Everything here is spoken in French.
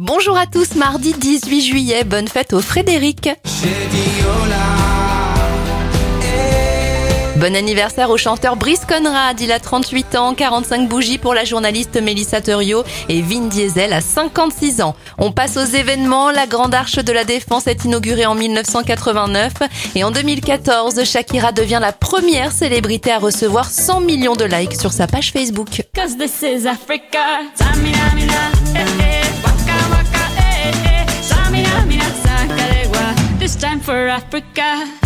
Bonjour à tous, mardi 18 juillet, bonne fête au Frédéric. Bon anniversaire au chanteur Brice Conrad, il a 38 ans, 45 bougies pour la journaliste Mélissa Thurio et Vin Diesel à 56 ans. On passe aux événements, la Grande Arche de la Défense est inaugurée en 1989 et en 2014, Shakira devient la première célébrité à recevoir 100 millions de likes sur sa page Facebook. Time for Africa.